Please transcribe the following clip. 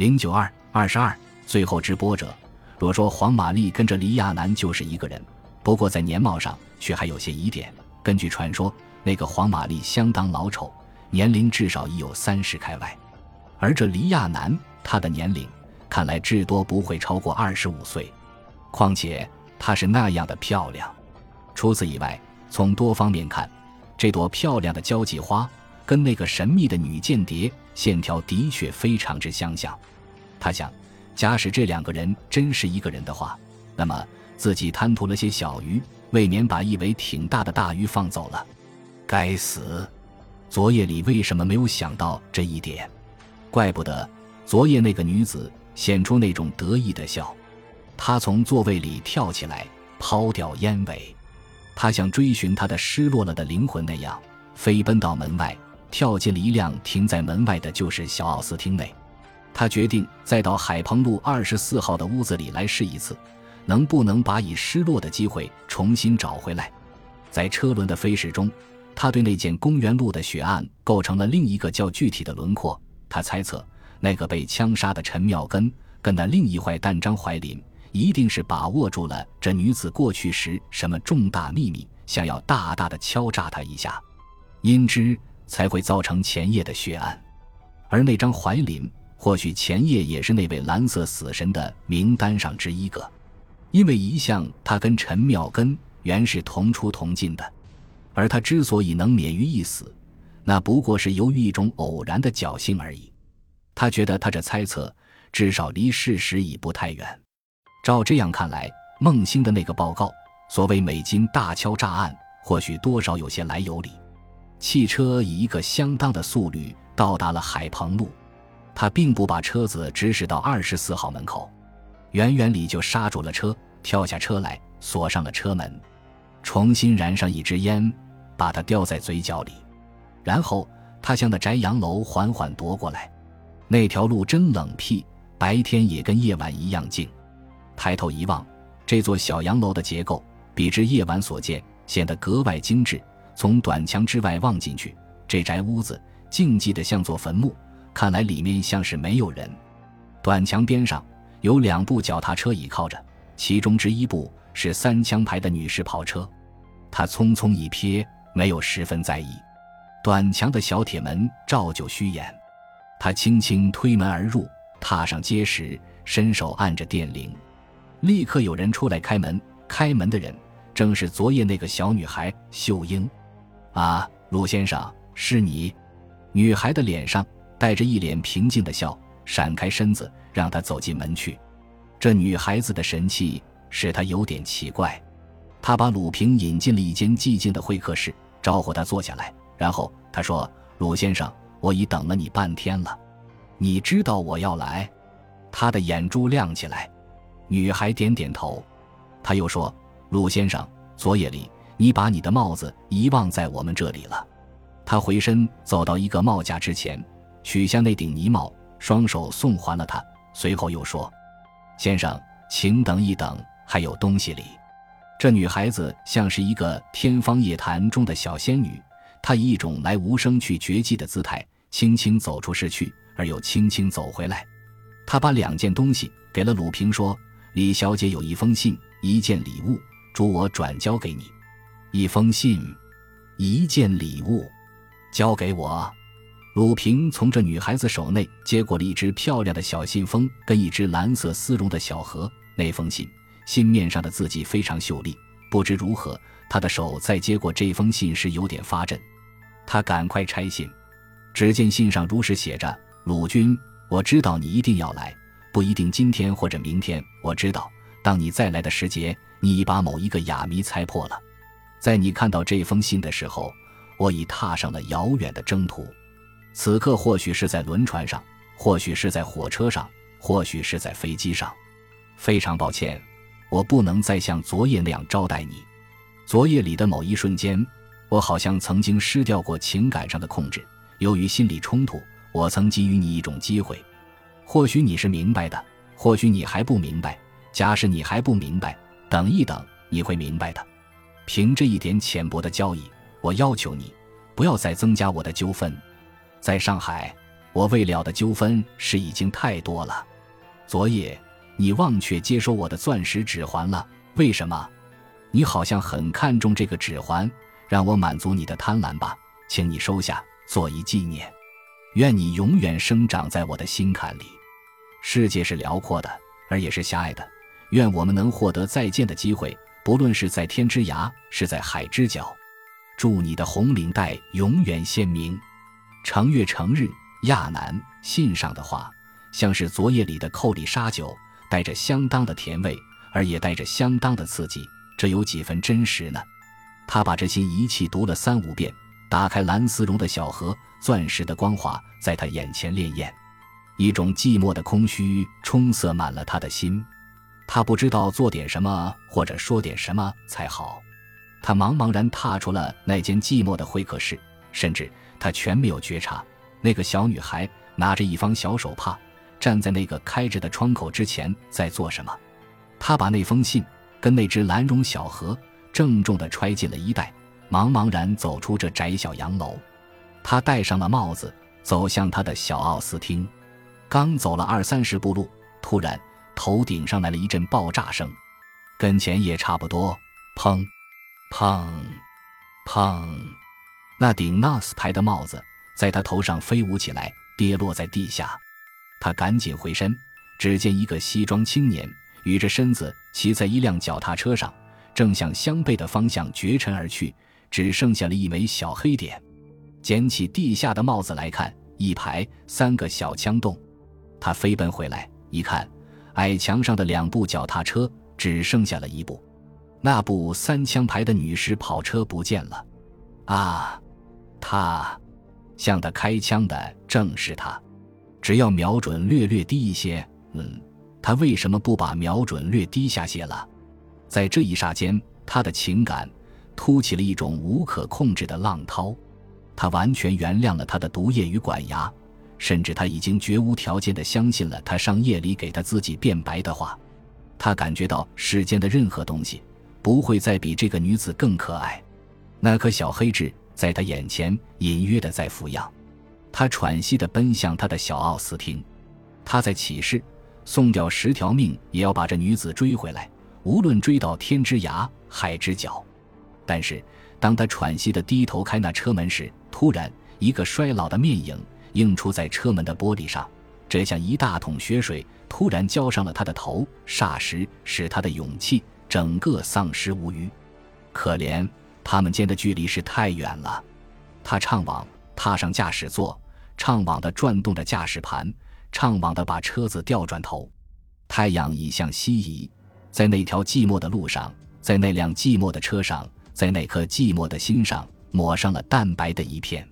零九二二十二。最后之波折，若说黄玛丽跟着黎亚男就是一个人，不过在年貌上却还有些疑点。根据传说，那个黄玛丽相当老丑，年龄至少已有三十开外，而这黎亚男，他的年龄看来至多不会超过二十五岁。况且她是那样的漂亮。除此以外，从多方面看，这朵漂亮的交际花跟那个神秘的女间谍线条的确非常之相像。他想。假使这两个人真是一个人的话，那么自己贪图了些小鱼，未免把一尾挺大的大鱼放走了。该死！昨夜里为什么没有想到这一点？怪不得昨夜那个女子显出那种得意的笑。她从座位里跳起来，抛掉烟尾，她像追寻她的失落了的灵魂那样，飞奔到门外，跳进了一辆停在门外的旧式小奥斯汀内。他决定再到海鹏路二十四号的屋子里来试一次，能不能把已失落的机会重新找回来。在车轮的飞驶中，他对那件公园路的血案构成了另一个较具体的轮廓。他猜测，那个被枪杀的陈妙根跟那另一坏蛋张怀林，一定是把握住了这女子过去时什么重大秘密，想要大大的敲诈她一下，因之才会造成前夜的血案。而那张怀林。或许前夜也是那位蓝色死神的名单上之一个，因为一向他跟陈妙根原是同出同进的，而他之所以能免于一死，那不过是由于一种偶然的侥幸而已。他觉得他这猜测至少离事实已不太远。照这样看来，孟星的那个报告，所谓美金大敲诈案，或许多少有些来有理。汽车以一个相当的速率到达了海鹏路。他并不把车子指使到二十四号门口，远远里就刹住了车，跳下车来，锁上了车门，重新燃上一支烟，把它叼在嘴角里，然后他向那宅洋楼缓缓踱过来。那条路真冷僻，白天也跟夜晚一样静。抬头一望，这座小洋楼的结构比之夜晚所见显得格外精致。从短墙之外望进去，这宅屋子静寂的像座坟墓。看来里面像是没有人。短墙边上有两部脚踏车倚靠着，其中之一部是三枪牌的女士跑车。他匆匆一瞥，没有十分在意。短墙的小铁门照旧虚掩。他轻轻推门而入，踏上阶时，伸手按着电铃，立刻有人出来开门。开门的人正是昨夜那个小女孩秀英。啊，陆先生，是你。女孩的脸上。带着一脸平静的笑，闪开身子，让他走进门去。这女孩子的神气使他有点奇怪。他把鲁平引进了一间寂静的会客室，招呼他坐下来。然后他说：“鲁先生，我已等了你半天了。你知道我要来？”他的眼珠亮起来。女孩点点头。他又说：“鲁先生，昨夜里你把你的帽子遗忘在我们这里了。”他回身走到一个帽架之前。取下那顶呢帽，双手送还了他，随后又说：“先生，请等一等，还有东西里。”这女孩子像是一个天方夜谭中的小仙女，她以一种来无声去绝迹的姿态，轻轻走出市去，而又轻轻走回来。她把两件东西给了鲁平，说：“李小姐有一封信，一件礼物，嘱我转交给你。一封信，一件礼物，交给我。”鲁平从这女孩子手内接过了一只漂亮的小信封，跟一只蓝色丝绒的小盒。那封信信面上的字迹非常秀丽，不知如何，他的手在接过这封信时有点发震。他赶快拆信，只见信上如实写着：“鲁军，我知道你一定要来，不一定今天或者明天。我知道，当你再来的时节，你已把某一个哑谜猜破了。在你看到这封信的时候，我已踏上了遥远的征途。”此刻或许是在轮船上，或许是在火车上，或许是在飞机上。非常抱歉，我不能再像昨夜那样招待你。昨夜里的某一瞬间，我好像曾经失掉过情感上的控制。由于心理冲突，我曾给予你一种机会。或许你是明白的，或许你还不明白。假使你还不明白，等一等，你会明白的。凭这一点浅薄的交易，我要求你不要再增加我的纠纷。在上海，我未了的纠纷是已经太多了。昨夜你忘却接收我的钻石指环了，为什么？你好像很看重这个指环，让我满足你的贪婪吧，请你收下，做一纪念。愿你永远生长在我的心坎里。世界是辽阔的，而也是狭隘的。愿我们能获得再见的机会，不论是在天之涯，是在海之角。祝你的红领带永远鲜明。成月成日，亚南信上的话，像是昨夜里的寇里沙酒，带着相当的甜味，而也带着相当的刺激。这有几分真实呢？他把这些仪器读了三五遍，打开蓝丝绒的小盒，钻石的光华在他眼前潋滟，一种寂寞的空虚充塞满了他的心。他不知道做点什么或者说点什么才好。他茫茫然踏出了那间寂寞的会客室，甚至他全没有觉察，那个小女孩拿着一方小手帕，站在那个开着的窗口之前，在做什么？他把那封信。跟那只蓝绒小盒郑重地揣进了衣袋，茫茫然走出这窄小洋楼。他戴上了帽子，走向他的小奥斯汀。刚走了二三十步路，突然头顶上来了一阵爆炸声，跟前也差不多。砰，砰，砰！那顶 NAS 牌的帽子在他头上飞舞起来，跌落在地下。他赶紧回身，只见一个西装青年。与着身子骑在一辆脚踏车上，正向相背的方向绝尘而去，只剩下了一枚小黑点。捡起地下的帽子来看，一排三个小枪洞。他飞奔回来，一看，矮墙上的两部脚踏车只剩下了一部，那部三枪牌的女士跑车不见了。啊，他向他开枪的正是他，只要瞄准略略低一些，嗯。他为什么不把瞄准略低下些了？在这一霎间，他的情感突起了一种无可控制的浪涛。他完全原谅了他的毒液与管牙，甚至他已经绝无条件地相信了他上夜里给他自己变白的话。他感觉到世间的任何东西不会再比这个女子更可爱。那颗小黑痣在他眼前隐约的在俯仰。他喘息的奔向他的小奥斯汀。他在起誓。送掉十条命，也要把这女子追回来，无论追到天之涯、海之角。但是，当他喘息的低头开那车门时，突然一个衰老的面影映出在车门的玻璃上，这像一大桶血水突然浇上了他的头，霎时使他的勇气整个丧失无余。可怜，他们间的距离是太远了。他怅惘，踏上驾驶座，怅惘地转动着驾驶盘。怅惘地把车子调转头，太阳已向西移，在那条寂寞的路上，在那辆寂寞的车上，在那颗寂寞的心上，抹上了淡白的一片。